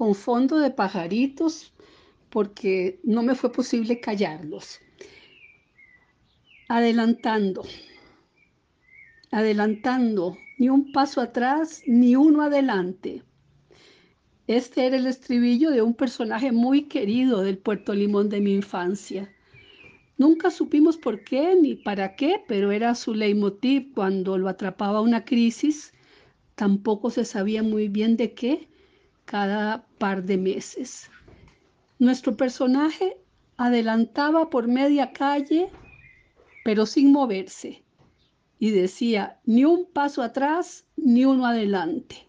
con fondo de pajaritos porque no me fue posible callarlos. Adelantando, adelantando, ni un paso atrás, ni uno adelante. Este era el estribillo de un personaje muy querido del Puerto Limón de mi infancia. Nunca supimos por qué ni para qué, pero era su leitmotiv cuando lo atrapaba una crisis Tampoco se sabía muy bien de qué cada par de meses. Nuestro personaje adelantaba por media calle, pero sin moverse, y decía, ni un paso atrás, ni uno adelante.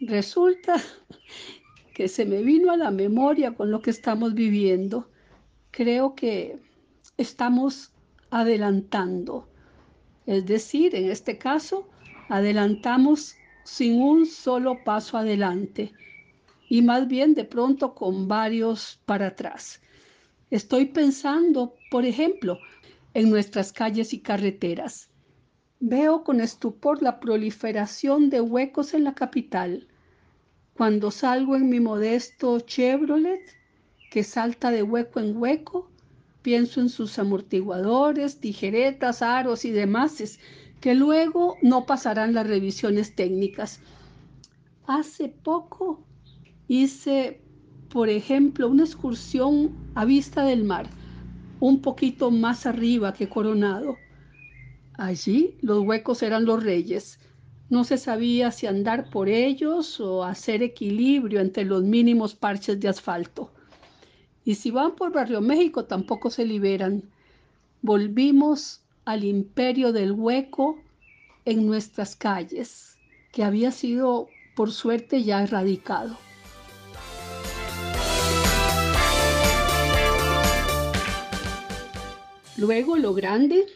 Resulta que se me vino a la memoria con lo que estamos viviendo. Creo que estamos adelantando. Es decir, en este caso, adelantamos sin un solo paso adelante y más bien de pronto con varios para atrás. Estoy pensando, por ejemplo, en nuestras calles y carreteras. Veo con estupor la proliferación de huecos en la capital. Cuando salgo en mi modesto Chevrolet, que salta de hueco en hueco, pienso en sus amortiguadores, tijeretas, aros y demás que luego no pasarán las revisiones técnicas. Hace poco hice, por ejemplo, una excursión a vista del mar, un poquito más arriba que Coronado. Allí los huecos eran los reyes. No se sabía si andar por ellos o hacer equilibrio entre los mínimos parches de asfalto. Y si van por Barrio México tampoco se liberan. Volvimos al imperio del hueco en nuestras calles, que había sido, por suerte, ya erradicado. Luego lo grande,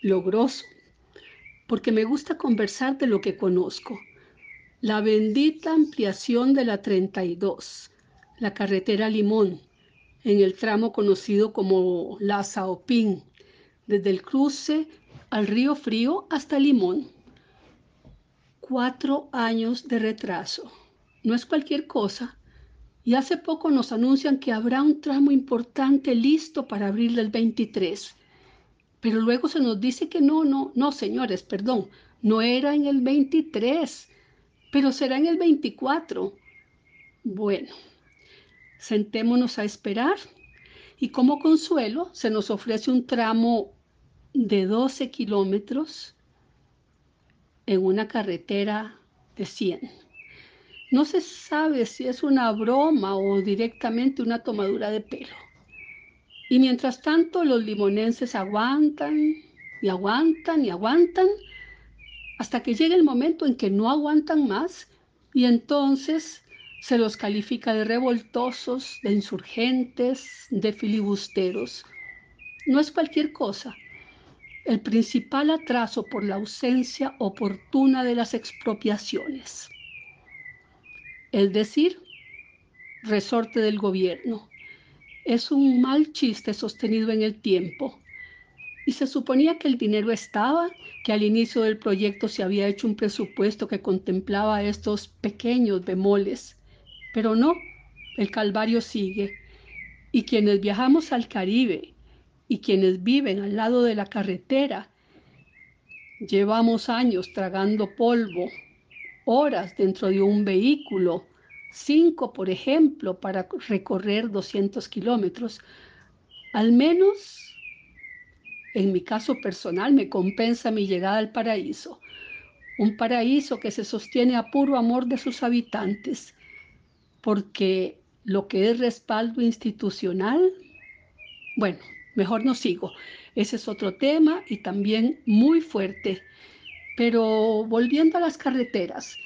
lo grosso, porque me gusta conversar de lo que conozco. La bendita ampliación de la 32, la carretera Limón, en el tramo conocido como La Saopín, desde el cruce al río Frío hasta Limón. Cuatro años de retraso. No es cualquier cosa. Y hace poco nos anuncian que habrá un tramo importante listo para abril del 23. Pero luego se nos dice que no, no, no, señores, perdón, no era en el 23, pero será en el 24. Bueno, sentémonos a esperar y como consuelo se nos ofrece un tramo de 12 kilómetros en una carretera de 100. No se sabe si es una broma o directamente una tomadura de pelo. Y mientras tanto los limonenses aguantan y aguantan y aguantan hasta que llega el momento en que no aguantan más y entonces se los califica de revoltosos, de insurgentes, de filibusteros. No es cualquier cosa el principal atraso por la ausencia oportuna de las expropiaciones. Es decir, resorte del gobierno. Es un mal chiste sostenido en el tiempo. Y se suponía que el dinero estaba, que al inicio del proyecto se había hecho un presupuesto que contemplaba estos pequeños bemoles. Pero no, el calvario sigue. Y quienes viajamos al Caribe y quienes viven al lado de la carretera. Llevamos años tragando polvo, horas dentro de un vehículo, cinco, por ejemplo, para recorrer 200 kilómetros. Al menos, en mi caso personal, me compensa mi llegada al paraíso. Un paraíso que se sostiene a puro amor de sus habitantes, porque lo que es respaldo institucional, bueno, mejor no sigo. Ese es otro tema y también muy fuerte. Pero volviendo a las carreteras,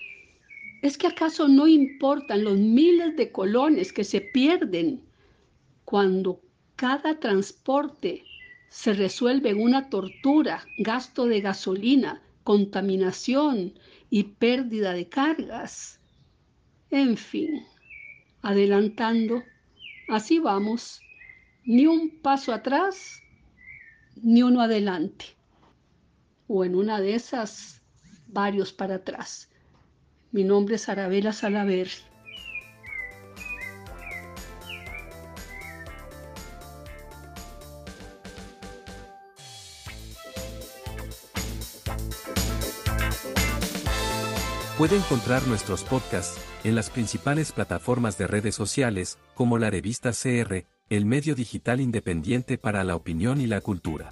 ¿Es que acaso no importan los miles de colones que se pierden cuando cada transporte se resuelve en una tortura, gasto de gasolina, contaminación y pérdida de cargas? En fin, adelantando, así vamos, ni un paso atrás, ni uno adelante. O en una de esas, varios para atrás. Mi nombre es Arabela Salaver. Puede encontrar nuestros podcasts en las principales plataformas de redes sociales, como la revista CR, el medio digital independiente para la opinión y la cultura.